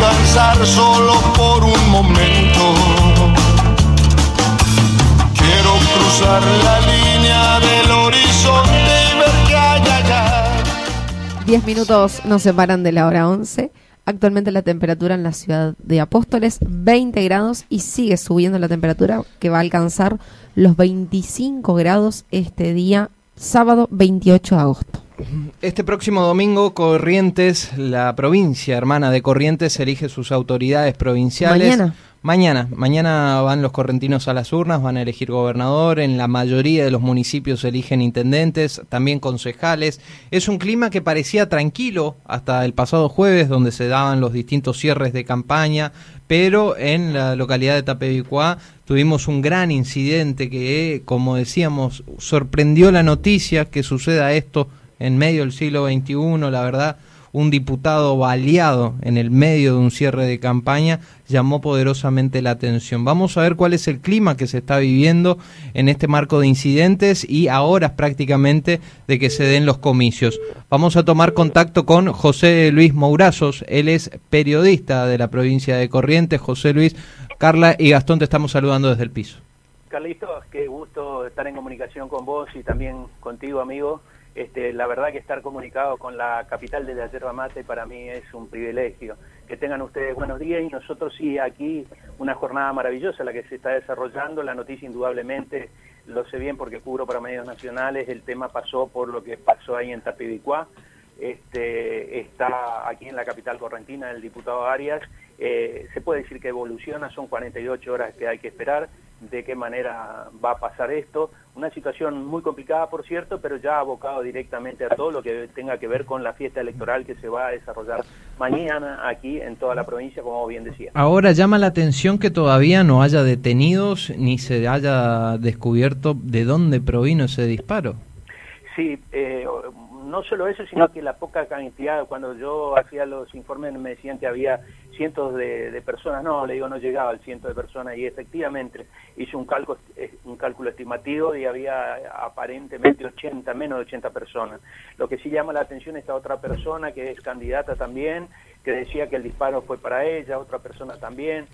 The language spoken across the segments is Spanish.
Descansar solo por un momento. Quiero cruzar la línea del horizonte y ver que hay allá. Diez minutos nos separan de la hora 11. Actualmente la temperatura en la ciudad de Apóstoles 20 grados y sigue subiendo la temperatura que va a alcanzar los 25 grados este día sábado 28 de agosto. Este próximo domingo, Corrientes, la provincia hermana de Corrientes, elige sus autoridades provinciales. Mañana. Mañana, mañana van los correntinos a las urnas, van a elegir gobernador, en la mayoría de los municipios eligen intendentes, también concejales. Es un clima que parecía tranquilo hasta el pasado jueves, donde se daban los distintos cierres de campaña, pero en la localidad de Tapevicuá tuvimos un gran incidente que, como decíamos, sorprendió la noticia que suceda esto en medio del siglo XXI, la verdad un diputado baleado en el medio de un cierre de campaña llamó poderosamente la atención. Vamos a ver cuál es el clima que se está viviendo en este marco de incidentes y a horas prácticamente de que se den los comicios. Vamos a tomar contacto con José Luis Mourazos, él es periodista de la provincia de Corrientes. José Luis, Carla y Gastón te estamos saludando desde el piso. Carlitos, qué gusto estar en comunicación con vos y también contigo, amigo. Este, la verdad que estar comunicado con la capital de la yerba mate para mí es un privilegio. Que tengan ustedes buenos días y nosotros sí aquí una jornada maravillosa la que se está desarrollando. La noticia indudablemente lo sé bien porque cubro para medios nacionales. El tema pasó por lo que pasó ahí en Tapibicuá. Este, está aquí en la capital correntina el diputado Arias. Eh, se puede decir que evoluciona, son 48 horas que hay que esperar de qué manera va a pasar esto. Una situación muy complicada, por cierto, pero ya abocado directamente a todo lo que tenga que ver con la fiesta electoral que se va a desarrollar mañana aquí en toda la provincia, como bien decía. Ahora llama la atención que todavía no haya detenidos ni se haya descubierto de dónde provino ese disparo. Sí, eh, no solo eso, sino que la poca cantidad, cuando yo hacía los informes me decían que había cientos de, personas, no, le digo, no llegaba al ciento de personas y efectivamente hice un cálculo, eh, un cálculo estimativo y había aparentemente 80, menos de 80 personas. Lo que sí llama la atención esta otra persona que es candidata también, que decía que el disparo fue para ella, otra persona también.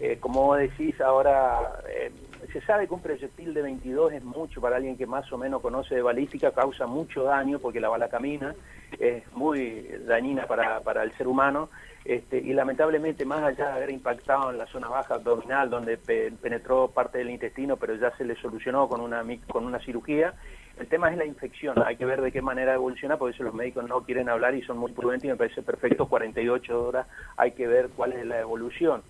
Eh, como decís ahora, eh, se sabe que un proyectil de 22 es mucho para alguien que más o menos conoce de balística, causa mucho daño porque la bala camina, es muy dañina para, para el ser humano. Este, y lamentablemente, más allá de haber impactado en la zona baja abdominal, donde penetró parte del intestino, pero ya se le solucionó con una, con una cirugía, el tema es la infección. Hay que ver de qué manera evoluciona, porque eso los médicos no quieren hablar y son muy prudentes y me parece perfecto. 48 horas hay que ver cuál es la evolución.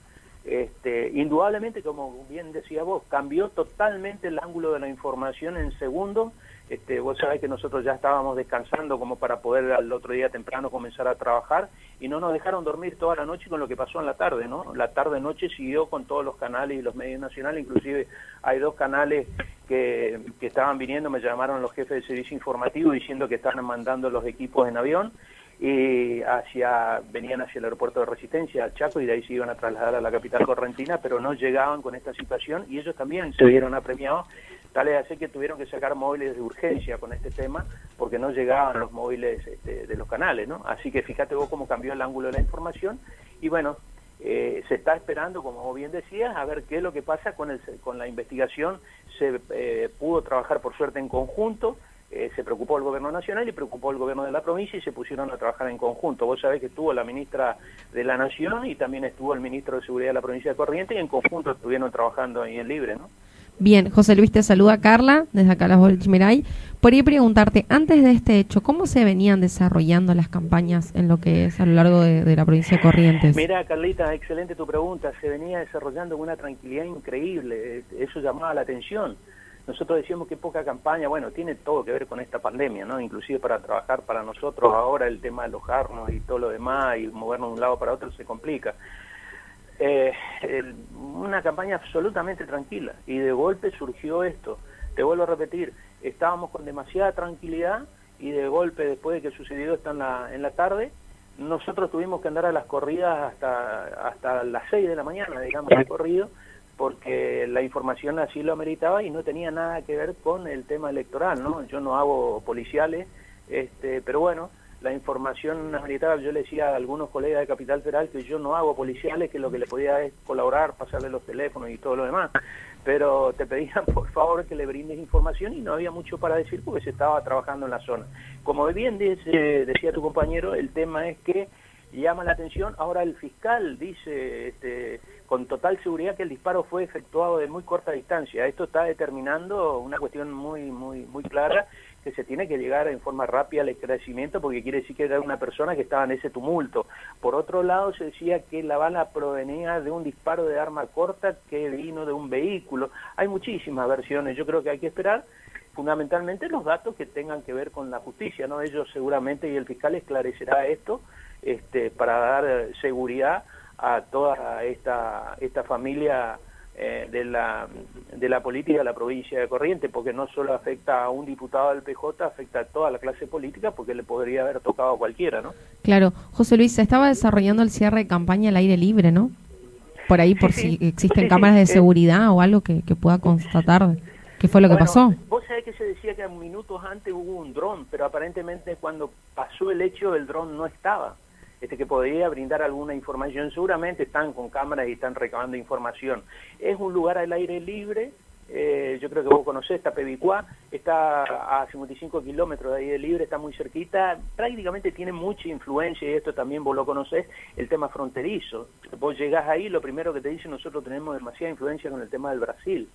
Este, indudablemente, como bien decía vos, cambió totalmente el ángulo de la información en segundos. Este, vos sabés que nosotros ya estábamos descansando como para poder al otro día temprano comenzar a trabajar y no nos dejaron dormir toda la noche con lo que pasó en la tarde, ¿no? La tarde-noche siguió con todos los canales y los medios nacionales, inclusive hay dos canales que, que estaban viniendo, me llamaron los jefes de servicio informativo diciendo que estaban mandando los equipos en avión y hacia venían hacia el aeropuerto de Resistencia, al Chaco, y de ahí se iban a trasladar a la capital correntina, pero no llegaban con esta situación y ellos también se vieron apremiados, tal es así que tuvieron que sacar móviles de urgencia con este tema porque no llegaban los móviles este, de los canales, ¿no? Así que fíjate vos cómo cambió el ángulo de la información y bueno, eh, se está esperando, como bien decías, a ver qué es lo que pasa con, el, con la investigación. Se eh, pudo trabajar por suerte en conjunto, eh, se preocupó el gobierno nacional y preocupó el gobierno de la provincia y se pusieron a trabajar en conjunto. Vos sabés que estuvo la ministra de la Nación y también estuvo el ministro de Seguridad de la provincia de Corrientes y en conjunto estuvieron trabajando ahí en Libre, ¿no? Bien, José Luis te saluda Carla, desde acá las Bolchimeray. Por ahí preguntarte, antes de este hecho, ¿cómo se venían desarrollando las campañas en lo que es a lo largo de, la provincia de Corrientes? Mira, Carlita, excelente tu pregunta. Se venía desarrollando con una tranquilidad increíble. Eso llamaba la atención. nosotros decíamos que poca campaña, bueno, tiene todo que ver con esta pandemia, ¿no? Inclusive para trabajar para nosotros ahora el tema de alojarnos y todo lo demás y movernos de un lado para otro se complica. Eh, una campaña absolutamente tranquila y de golpe surgió esto. Te vuelvo a repetir, estábamos con demasiada tranquilidad y de golpe después de que sucedió esto en la, en la tarde, nosotros tuvimos que andar a las corridas hasta, hasta las 6 de la mañana, digamos, de corrido, porque la información así lo ameritaba y no tenía nada que ver con el tema electoral, ¿no? Yo no hago policiales, este, pero bueno, la información ameritaba, yo le decía a algunos colegas de Capital Federal que yo no hago policiales, que lo que le podía es colaborar, pasarle los teléfonos y todo lo demás, pero te pedían por favor que le brindes información y no había mucho para decir porque se estaba trabajando en la zona. Como bien dice, decía tu compañero, el tema es que llama la atención, ahora el fiscal dice este, con total seguridad que el disparo fue efectuado de muy corta distancia. Esto está determinando una cuestión muy muy muy clara que se tiene que llegar en forma rápida al esclarecimiento porque quiere decir que era una persona que estaba en ese tumulto. Por otro lado, se decía que la bala provenía de un disparo de arma corta que vino de un vehículo. Hay muchísimas versiones, yo creo que hay que esperar fundamentalmente los datos que tengan que ver con la justicia, ¿no? Ellos seguramente y el fiscal esclarecerá esto este, para dar seguridad a toda esta, esta familia eh, de, la, de la política de la provincia de Corrientes, porque no solo afecta a un diputado del PJ, afecta a toda la clase política, porque le podría haber tocado a cualquiera, ¿no? Claro. José Luis, se estaba desarrollando el cierre de campaña al aire libre, ¿no? Por ahí, por si existen cámaras de eh, seguridad o algo que, pueda constatar qué fue lo que pasó. Vos sabés que se decía que minutos antes hubo un dron, pero aparentemente cuando pasó el hecho el dron no estaba este, que podría brindar alguna información. Seguramente están con cámaras y están recabando información. Es un lugar al aire libre, eh, yo creo que vos conocés, está Pebicuá, está a 55 kilómetros de aire libre, está muy cerquita, prácticamente tiene mucha influencia, y esto también vos lo conocés, el tema fronterizo. Vos llegás ahí, lo primero que te dicen, nosotros tenemos demasiada influencia con el tema del Brasil.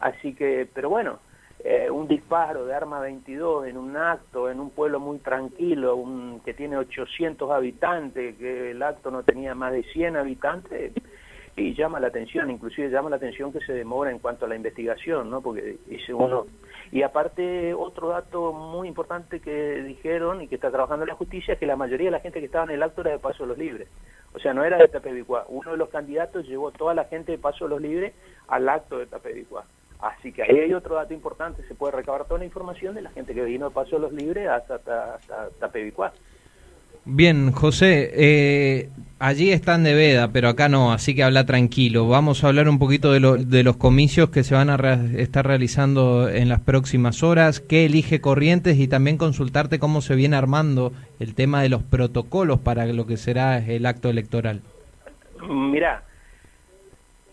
Así que, pero bueno, eh, un disparo de arma 22 en un acto en un pueblo muy tranquilo, un, que tiene 800 habitantes, que el acto no tenía más de 100 habitantes, y llama la atención, inclusive llama la atención que se demora en cuanto a la investigación, ¿no? Porque dice uno... Y aparte, otro dato muy importante que dijeron y que está trabajando la justicia es que la mayoría de la gente que estaba en el acto era de Paso los Libres. O sea, no era de Tapebicua. Uno de los candidatos llevó toda la gente de Paso los Libres al acto de Tapebicua. Así que ahí hay otro dato importante, se puede recabar toda la información de la gente que vino de Paso de los Libres hasta, hasta, hasta, Bien, José, eh, allí están de veda, pero acá no, así que habla tranquilo. Vamos a hablar un poquito de, lo, de los comicios que se van a estar realizando en las próximas horas, qué elige Corrientes y también consultarte cómo se viene armando el tema de los protocolos para lo que será el acto electoral. Mira,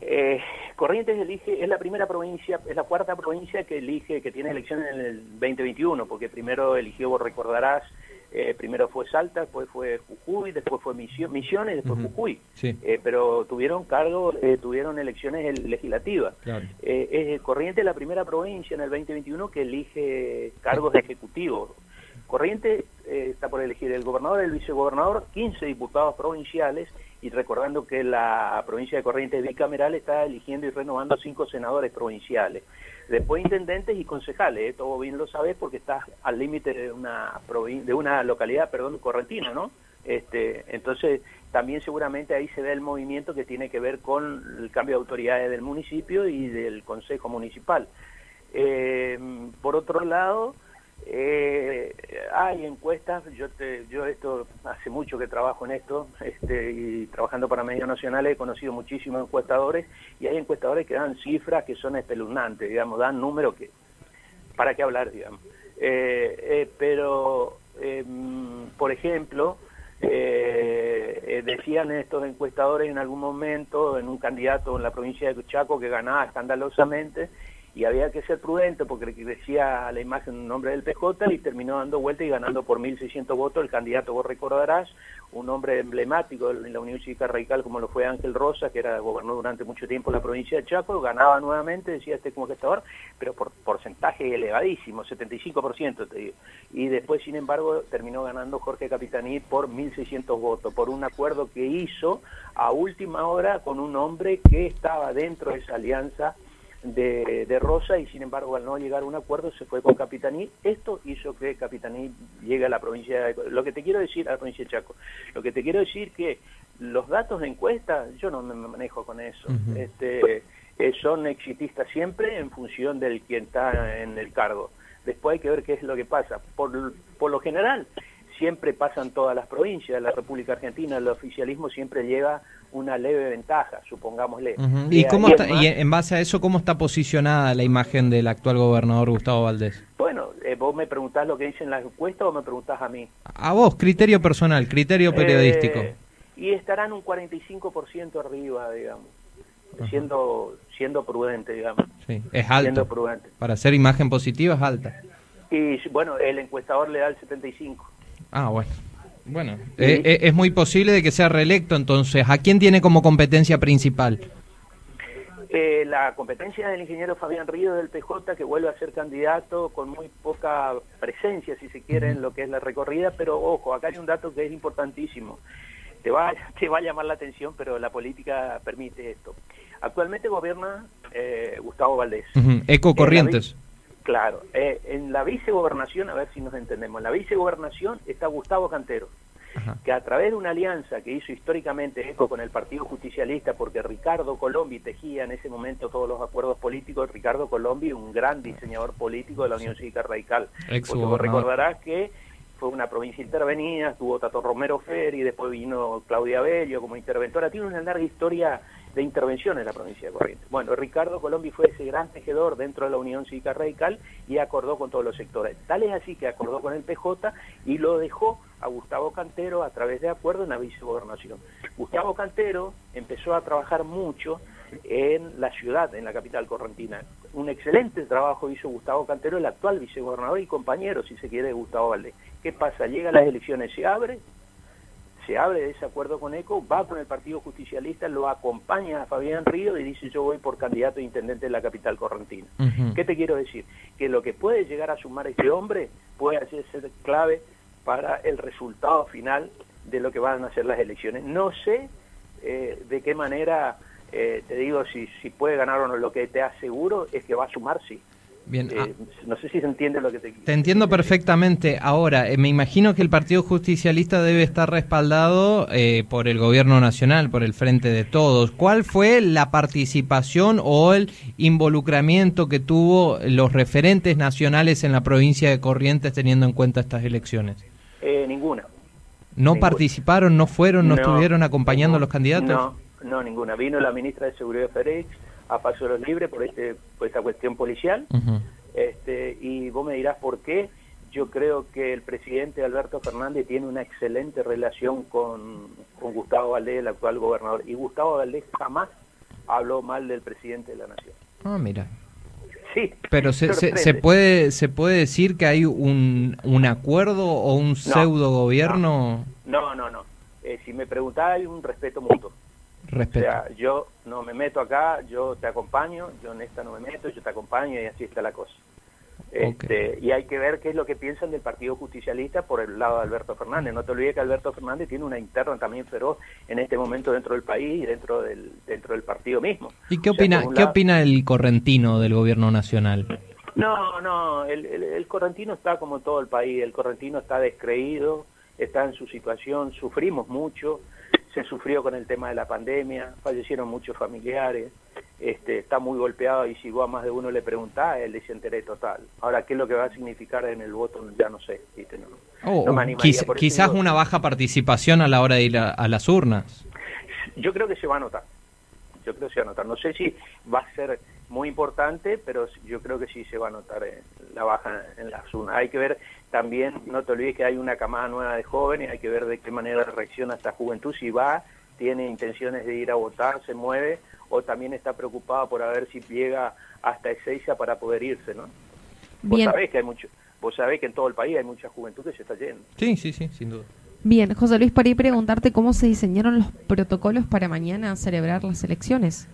eh, Corrientes elige, es la primera provincia, es la cuarta provincia que elige, que tiene elecciones en el 2021, porque primero eligió, vos recordarás, eh, primero fue Salta, después fue Jujuy, después fue Misiones, después Jujuy. Eh, pero tuvieron cargo, eh, tuvieron elecciones legislativas. es Corrientes la primera provincia en el 2021 que elige cargos ejecutivos. Corrientes está por elegir el gobernador, el vicegobernador, 15 diputados provinciales y recordando que la provincia de Corrientes bicameral está eligiendo y renovando cinco senadores provinciales. Después intendentes y concejales, esto todo bien lo sabes porque está al límite de una de una localidad, perdón, correntina, ¿no? Este, entonces también seguramente ahí se ve el movimiento que tiene que ver con el cambio de autoridades del municipio y del consejo municipal. Eh, por otro lado, eh, hay encuestas, yo te, yo esto hace mucho que trabajo en esto, este, y trabajando para medios nacionales he conocido muchísimos encuestadores y hay encuestadores que dan cifras que son espeluznantes, digamos, dan números que, para qué hablar, digamos. Eh, eh, pero, em, por ejemplo, eh, decían estos encuestadores en algún momento en un candidato en la provincia de Chaco que ganaba escandalosamente y había que ser prudente porque decía la imagen un nombre del PJ y terminó dando vuelta y ganando por 1.600 votos el candidato, vos recordarás, un hombre emblemático en la Unión Cívica Radical como lo fue Ángel Rosa, que era gobernó durante mucho tiempo la provincia de Chaco, ganaba nuevamente, decía este como gestador, pero por porcentaje elevadísimo, 75% te digo. Y después, sin embargo, terminó ganando Jorge Capitaní por 1.600 votos, por un acuerdo que hizo a última hora con un hombre que estaba dentro de esa alianza de, de, Rosa y sin embargo al no llegar a un acuerdo se fue con Capitaní. Esto hizo que Capitaní llegue a la provincia de... Lo que te quiero decir, a la provincia de Chaco, lo que te quiero decir que los datos de encuesta, yo no me manejo con eso. este, eh, son exitistas siempre en función del quien está en el cargo. Después hay que ver qué es lo que pasa. Por, por lo general, siempre pasan todas las provincias. La República Argentina, el oficialismo siempre lleva una leve ventaja, supongámosle. ¿Y, cómo está, y en base a eso, cómo está posicionada la imagen del actual gobernador Gustavo Valdés? Bueno, eh, vos me preguntás lo que dicen las encuestas o me preguntás a mí. A vos, criterio personal, criterio periodístico. Eh, y estarán un 45% arriba, digamos, siendo siendo prudente, digamos. Sí, es alto. Siendo prudente. Para hacer imagen positiva es alta. Y bueno, el encuestador le da el 75. Ah, bueno. Bueno, eh, eh, es muy posible de que sea reelecto entonces. ¿A quién tiene como competencia principal? Eh, la competencia del ingeniero Fabián Río del PJ, que vuelve a ser candidato con muy poca presencia, si se quiere, en lo que es la recorrida, pero ojo, acá hay un dato que es importantísimo. Te va, te va a llamar la atención, pero la política permite esto. Actualmente gobierna Gustavo Valdés. Eco Corrientes. Claro, eh, en la vicegobernación, a ver si nos entendemos, en la vicegobernación está Gustavo Cantero, que a través de una alianza que hizo históricamente ECO con el Partido Justicialista, porque Ricardo Colombi tejía en ese momento todos los acuerdos políticos, Ricardo Colombi, un gran diseñador político de la Unión Cívica Radical. porque recordarás que fue una provincia intervenida, tuvo Tato Romero Fer y después vino Claudia Bello como interventora, tiene una larga historia de intervención en la provincia de Corrientes. Bueno, Ricardo Colombi fue ese gran tejedor dentro de la Unión Cívica Radical y acordó con todos los sectores. Tal es así que acordó con el PJ y lo dejó a Gustavo Cantero a través de acuerdo en la vicegobernación. Gustavo Cantero empezó a trabajar mucho en la ciudad, en la capital correntina. Un excelente trabajo hizo Gustavo Cantero, el actual vicegobernador y compañero, si se quiere, de Gustavo Valdés. ¿Qué pasa? Llegan las elecciones, se abre, se abre de ese acuerdo con ECO, va con el Partido Justicialista, lo acompaña a Fabián Río y dice yo voy por candidato a intendente de la capital correntina. ¿Qué te quiero decir? Que lo que puede llegar a sumar este hombre puede ser clave para el resultado final de lo que van a ser las elecciones. No sé eh, de qué manera, eh, te digo, si, si puede ganar o no, lo que te aseguro es que va a sumar, sí. Bien, eh, ah. no sé si se entiende lo que te Te entiendo perfectamente. Ahora, eh, me imagino que el Partido Justicialista debe estar respaldado eh, por el Gobierno Nacional, por el Frente de Todos. ¿Cuál fue la participación o el involucramiento que tuvo los referentes nacionales en la provincia de Corrientes teniendo en cuenta estas elecciones? ninguna. ¿No participaron, no fueron, no, estuvieron acompañando a los candidatos? No, no, ninguna. Vino la ministra de Seguridad Félix a paso de los libres por, este, por esta cuestión policial. este, y vos me dirás por qué. Yo creo que el presidente Alberto Fernández tiene una excelente relación con, con Gustavo Valdés, el actual gobernador. Y Gustavo Valdés jamás habló mal del presidente de la nación. Ah, mira. Sí. Pero se, se, puede se puede decir que hay un, un acuerdo o un pseudo gobierno. No, no, no. Eh, si me preguntás, hay un respeto mutuo. O sea, yo no me meto acá, yo te acompaño, yo en esta no me meto, yo te acompaño y así está la cosa. Este, Y hay que ver qué es lo que piensan del Partido Justicialista por el lado de Alberto Fernández. No te olvides que Alberto Fernández tiene una interna también feroz en este momento dentro del país y dentro del, dentro del partido mismo. ¿Y qué opina, ¿qué opina el correntino del gobierno nacional? No, no, el, el correntino está como todo el país, el correntino está descreído, está en su situación, sufrimos mucho, se sufrió con el tema de la pandemia, fallecieron muchos familiares, este, está muy golpeado y si vos a más de uno le preguntás, él dice enteré total. Ahora, ¿qué es lo que va a significar en el voto? Ya no sé, oh, quizás una baja participación a la hora de ir a, las urnas. Yo creo que se va a notar, yo creo que se va a notar. No sé si va a ser muy importante, pero yo creo que sí se va a notar la baja en las urnas. Hay que ver también no te olvides que hay una camada nueva de jóvenes, hay que ver de qué manera reacciona esta juventud, si va, tiene intenciones de ir a votar, se mueve, o también está preocupada por a ver si llega hasta Ezeiza para poder irse, ¿no? Vos sabés que hay mucho, vos sabés que en todo el país hay mucha juventud que se está yendo. Sí, sí, sí, sin duda. Bien, José Luis, para ir preguntarte cómo se diseñaron los protocolos para mañana celebrar las elecciones.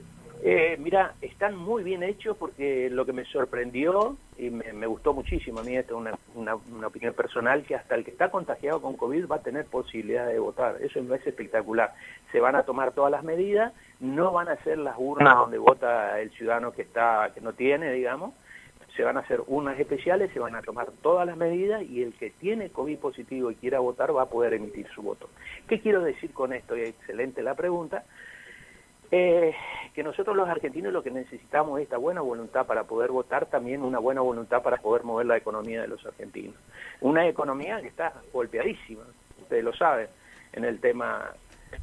Eh, mira, están muy bien hechos porque lo que me sorprendió y me, gustó muchísimo, a mí esto es una, una, opinión personal, que hasta el que está contagiado con COVID va a tener posibilidad de votar. Eso es espectacular. Se van a tomar todas las medidas, no van a ser las urnas donde vota el ciudadano que, está, que no tiene, digamos, se van a hacer urnas especiales, se van a tomar todas las medidas y el que tiene COVID positivo y quiera votar va a poder emitir su voto. ¿Qué quiero decir con esto? excelente la pregunta. Eh, que nosotros los argentinos lo que necesitamos es esta buena voluntad para poder votar, también una buena voluntad para poder mover la economía de los argentinos. Una economía que está golpeadísima, ustedes lo saben, en el tema,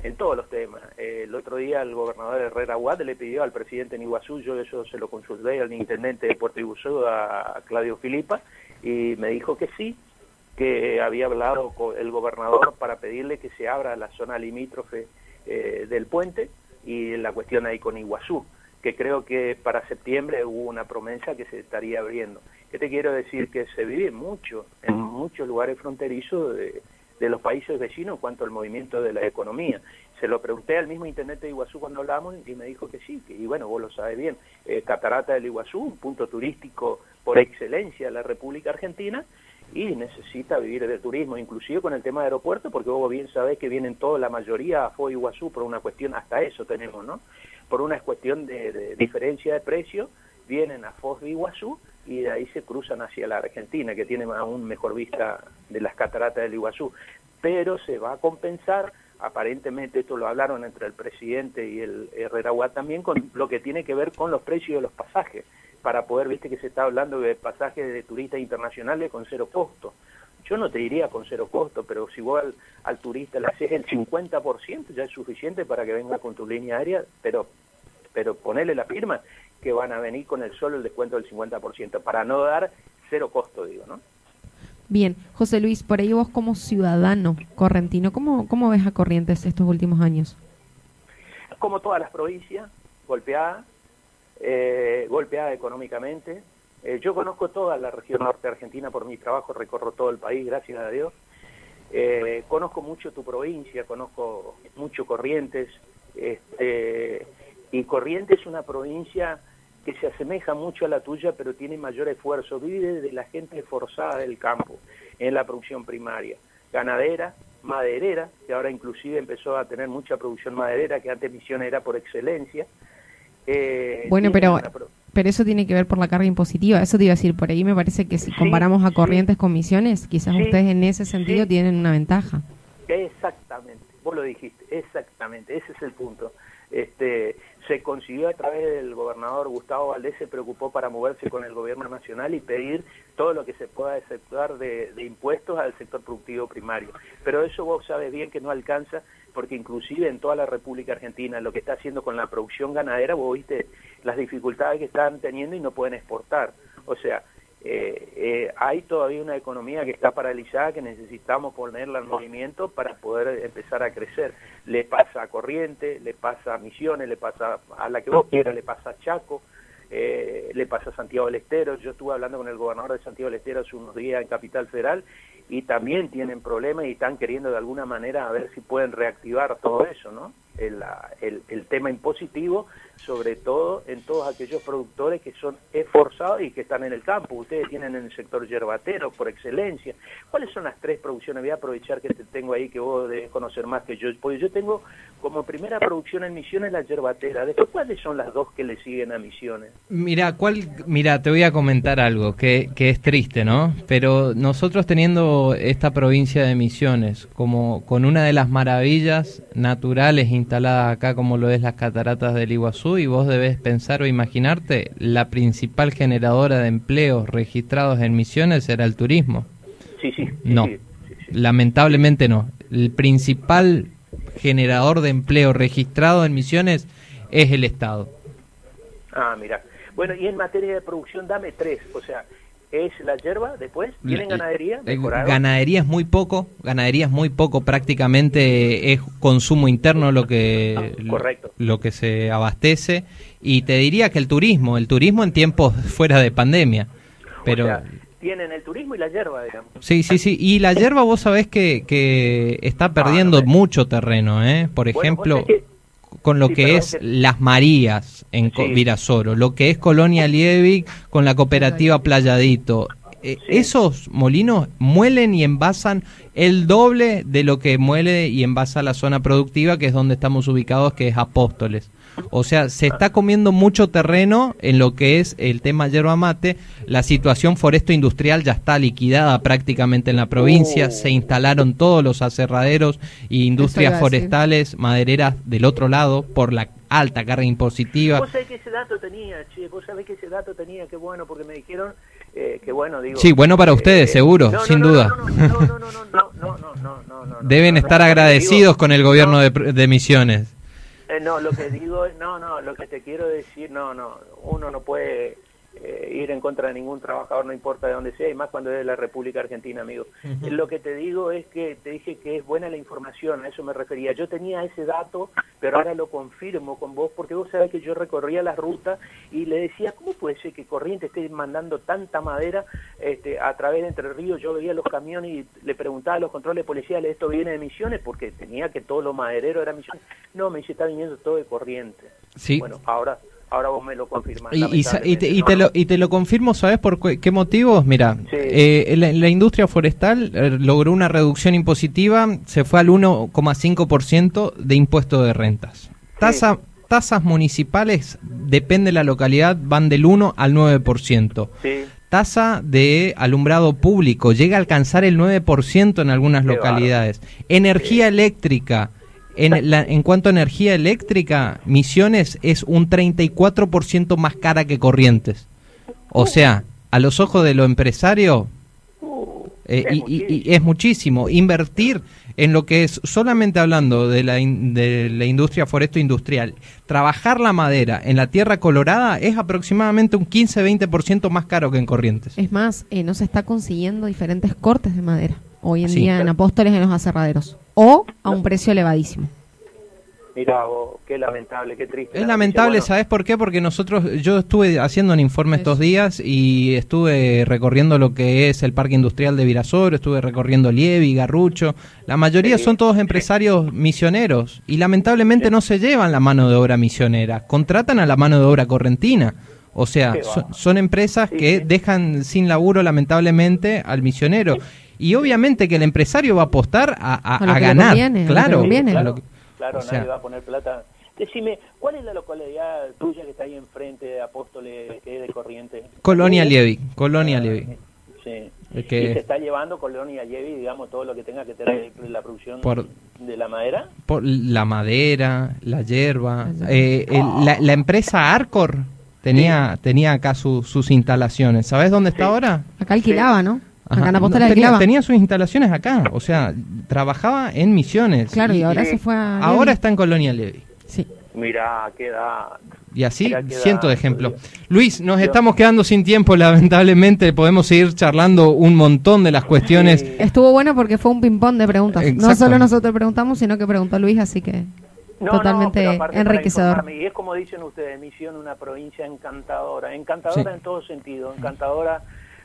en todos los temas. Eh, el otro día el gobernador Herrera Huat le pidió al presidente en Iguazú, yo eso se lo consulté al intendente de Puerto Iguazú, a Claudio Filipa, y me dijo que sí, que había hablado con el gobernador para pedirle que se abra la zona limítrofe eh, del puente, y la cuestión ahí con Iguazú, que creo que para septiembre hubo una promesa que se estaría abriendo. ¿Qué te quiero decir? Que se vive mucho en muchos lugares fronterizos de, los países vecinos en cuanto al movimiento de la economía. Se lo pregunté al mismo intendente de Iguazú cuando hablamos y me dijo que sí, que, y bueno, vos lo sabes bien, eh, Catarata del Iguazú, un punto turístico por excelencia de la República Argentina, y necesita vivir de turismo, inclusive con el tema de aeropuerto, porque vos bien sabés que vienen toda la mayoría a Foz Iguazú por una cuestión, hasta eso tenemos, ¿no? Por una cuestión de, diferencia de precio, vienen a Foz de Iguazú y de ahí se cruzan hacia la Argentina, que tiene aún mejor vista de las cataratas del Iguazú. Pero se va a compensar, aparentemente esto lo hablaron entre el presidente y el Herrera también, con lo que tiene que ver con los precios de los pasajes para poder, viste que se está hablando de pasajes de turistas internacionales con cero costo. Yo no te diría con cero costo, pero si vos al, turista le haces el 50%, ya es suficiente para que venga con tu línea aérea, pero, pero ponerle la firma que van a venir con el solo el descuento del 50%, para no dar cero costo, digo, ¿no? Bien, José Luis, por ahí vos como ciudadano correntino, ¿cómo, cómo ves a Corrientes estos últimos años? Como todas las provincias, golpeadas, eh, golpeada económicamente. Eh, yo conozco toda la región norte argentina por mi trabajo, recorro todo el país, gracias a Dios. Eh, conozco mucho tu provincia, conozco mucho Corrientes, este, y Corrientes es una provincia que se asemeja mucho a la tuya, pero tiene mayor esfuerzo, vive de la gente esforzada del campo, en la producción primaria, ganadera, maderera, que ahora inclusive empezó a tener mucha producción maderera, que antes Misión era por excelencia, eh, bueno, pero, pero eso tiene que ver por la carga impositiva, eso te iba a decir, por ahí me parece que si comparamos a corrientes con misiones, quizás ustedes en ese sentido tienen una ventaja. Exactamente, vos lo dijiste, exactamente, ese es el punto. Este, se consiguió a través del gobernador Gustavo Valdés, se preocupó para moverse con el gobierno nacional y pedir todo lo que se pueda efectuar de, de impuestos al sector productivo primario. Pero eso vos sabes bien que no alcanza porque inclusive en toda la República Argentina lo que está haciendo con la producción ganadera, vos viste las dificultades que están teniendo y no pueden exportar. O sea, eh, eh, hay todavía una economía que está paralizada que necesitamos ponerla en movimiento para poder empezar a crecer. Le pasa a Corriente, le pasa a Misiones, le pasa a la que vos quieras, le pasa a Chaco, eh, le pasa a Santiago del Estero. Yo estuve hablando con el gobernador de Santiago del Estero hace unos días en Capital Federal y también tienen problemas y están queriendo de alguna manera a ver si pueden reactivar todo eso, ¿no? El, el, el tema impositivo sobre todo en todos aquellos productores que son esforzados y que están en el campo. Ustedes tienen en el sector yerbatero por excelencia. ¿Cuáles son las tres producciones? Voy a aprovechar que te tengo ahí que vos debes conocer más que yo. Porque yo tengo como primera producción en Misiones la yerbatera. Después, ¿cuáles son las dos que le siguen a Misiones? Mira, ¿cuál? Mira, te voy a comentar algo que, que es triste, ¿no? Pero nosotros teniendo esta provincia de Misiones como con una de las maravillas naturales instaladas acá como lo es las cataratas del Iguazú, y vos debes pensar o imaginarte, la principal generadora de empleos registrados en Misiones era el turismo. Sí, sí. no, lamentablemente no. El principal generador de empleo registrado en Misiones es el Estado. Ah, mira. Bueno, y en materia de producción, dame tres. O sea, es la hierba, después tienen ganadería. Ganadería es muy poco, ganadería es muy poco, prácticamente es consumo interno lo que Correcto. lo que se abastece y te diría que el turismo, el turismo en tiempos fuera de pandemia. Pero tienen el turismo y la hierba, digamos. Sí, sí, sí, y la hierba vos sabés que, que está perdiendo mucho terreno, ¿eh? Por ejemplo, con lo Sí, que es que- Las Marías en Sí. Virasoro, lo que es Colonia Liebig con la cooperativa Playadito. Eh, Sí. Esos molinos muelen y envasan el doble de lo que muele y envasa la zona productiva, que es donde estamos ubicados, que es Apóstoles. O sea, se está comiendo mucho terreno en lo que es el tema yerba mate. La situación foresto-industrial ya está liquidada prácticamente en la provincia. Oh. Se instalaron todos los aserraderos y iba industrias forestales, madereras del otro lado por la alta carga impositiva. Vos sabés que ese dato tenía, che, vos sabés que ese dato tenía, qué bueno, porque me dijeron eh, que bueno, digo... Sí, bueno para ustedes, seguro, no, sin no, duda. No, no, no, no, no, no, no, no, no, no, no, no, Deben no, estar agradecidos digo- con el gobierno no, de, de Misiones. Eh, no, lo que digo, no, no, lo que te quiero decir, no, no, uno no puede eh, ir en contra de ningún trabajador, no importa de dónde sea, y más cuando es de la República Argentina, amigo. Lo que te digo es que te dije que es buena la información, a eso me refería. Yo tenía ese dato, pero ahora lo confirmo con vos, porque vos sabés que yo recorría la ruta y le decía, ¿cómo puede ser que Corriente esté mandando tanta madera este, a través de Entre Ríos? Yo veía los camiones y le preguntaba a los controles policiales, ¿esto viene de Misiones? Porque tenía que todo lo maderero era Misiones. No, me dice, está viniendo todo de Corriente. Sí. Bueno, ahora ahora vos me lo confirmás. Y, y sa- y te, y te lo, y te lo confirmo, ¿sabes por qué motivos? Mira, Sí. eh, la, la industria forestal eh, logró una reducción impositiva, se fue al 1,5% de impuesto de rentas. Tasa, Tasas municipales, depende de la localidad, van del 1 al 9%. Sí, Tasa de alumbrado público llega a alcanzar el 9% en algunas Qué localidades. Energía eléctrica. En, la- en cuanto a energía eléctrica, Misiones es un 34% más cara que Corrientes. O sea, a los ojos de lo empresario, eh, es y, y- muchísimo. y es muchísimo. Invertir en lo que es, solamente hablando de la, in- de la industria foresto industrial, trabajar la madera en la tierra colorada es aproximadamente un 15-20% más caro que en Corrientes. Es más, eh, no se está consiguiendo diferentes cortes de madera hoy en Sí. día en Apóstoles en los aserraderos. O a un precio elevadísimo. Mira vos, qué lamentable, qué triste. Es la lamentable. Bueno, ¿sabes por qué? Porque nosotros, yo estuve haciendo un informe estos días y estuve recorriendo lo que es el Parque Industrial de Virasoro, estuve recorriendo Lievi, Garrucho. La mayoría Sí, son todos empresarios misioneros y lamentablemente no se llevan la mano de obra misionera, contratan a la mano de obra correntina. O sea, son, empresas Sí, que sí. dejan sin laburo lamentablemente al misionero. Y obviamente que el empresario va a apostar a, a- A lo a que le ganar. conviene, a lo que claro, Claro, claro o sea- nadie va a poner plata. Decime, ¿cuál es la localidad tuya que está ahí enfrente de Apóstoles, que es de Corriente? Colonia Lievi, Colonia ah, Lievi. Sí. Que- Y se está llevando Colonia Yevi, digamos, todo lo que tenga que tener la producción Por- de la madera. por la madera, la hierba. Eh, el- la, la empresa Arcor tenía tenía acá su- sus instalaciones. ¿Sabes dónde está Sí. ahora? Acá alquilaba, ¿no? Ajá. Acá No, tenía, tenía sus instalaciones acá, o sea, trabajaba en Misiones. Claro, y ahora Sí. se fue a... ahora está en Colonia Levi. Sí. Mirá, qué edad. Y así Mira qué cientos de ejemplos. Luis, nos Dios. estamos quedando sin tiempo, lamentablemente. Podemos seguir charlando un montón de las cuestiones. Sí. Estuvo bueno porque fue un ping-pong de preguntas. No Exacto. solo nosotros preguntamos, sino que preguntó Luis, así que No, totalmente no, enriquecedor. Y es como dicen ustedes, Misión, una provincia encantadora, encantadora Sí. en todo sentido, encantadora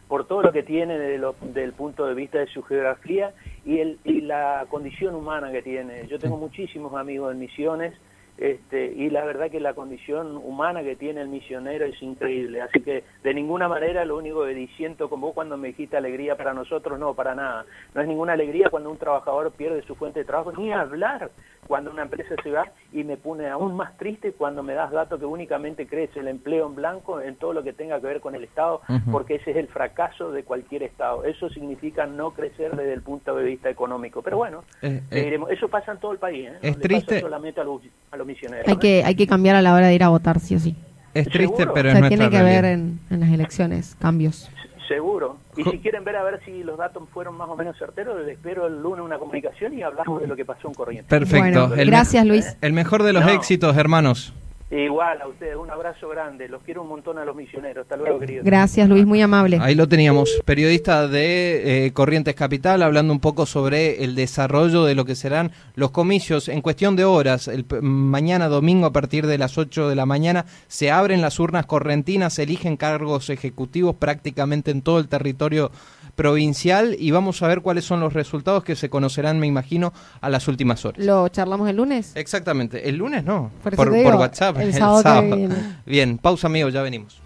por todo lo que tiene de lo- del punto de vista de su geografía y, el, y la condición humana que tiene. Yo tengo muchísimos amigos en Misiones este, y la verdad que la condición humana que tiene el misionero es increíble. Así que de ninguna manera lo único que diciendo como vos cuando me dijiste alegría para nosotros, no, para nada. No es ninguna alegría cuando un trabajador pierde su fuente de trabajo, ni hablar cuando una empresa se va y me pone aún más triste cuando me das datos que únicamente crece el empleo en blanco en todo lo que tenga que ver con el Estado, porque ese es el fracaso de cualquier Estado. Eso significa no crecer desde el punto de vista económico. Pero bueno, Eh, eh, eso pasa en todo el país. ¿eh? es No le triste. pasa solamente a los, a los misioneros. Hay ¿eh? que, hay que cambiar a la hora de ir a votar, sí o sí. es triste, ¿Seguro? pero o es sea, nuestra tiene que ver en las elecciones, cambios. Seguro. Y si quieren ver a ver si los datos fueron más o menos certeros, les espero el lunes una comunicación y hablamos de lo que pasó en Corrientes. Perfecto. Bueno, El gracias Luis. El mejor de los No. éxitos, hermanos. Igual a ustedes, un abrazo grande. Los quiero un montón a los misioneros. Hasta luego, queridos. Gracias, Luis, muy amable. Ahí lo teníamos, periodista de eh, Corrientes Capital, hablando un poco sobre el desarrollo de lo que serán los comicios en cuestión de horas. El, mañana domingo a partir de las 8 de la mañana se abren las urnas correntinas, se eligen cargos ejecutivos prácticamente en todo el territorio provincial y vamos a ver cuáles son los resultados que se conocerán, me imagino, a las últimas horas. ¿Lo charlamos el lunes? Exactamente, el lunes no, Por por, WhatsApp. El, el sábado, sábado. Que viene. Bien, pausa amigos, ya venimos.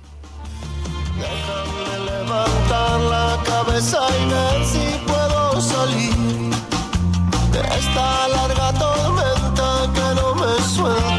Déjame levantar la cabeza y ver si puedo salir de esta larga tormenta que no me suelta.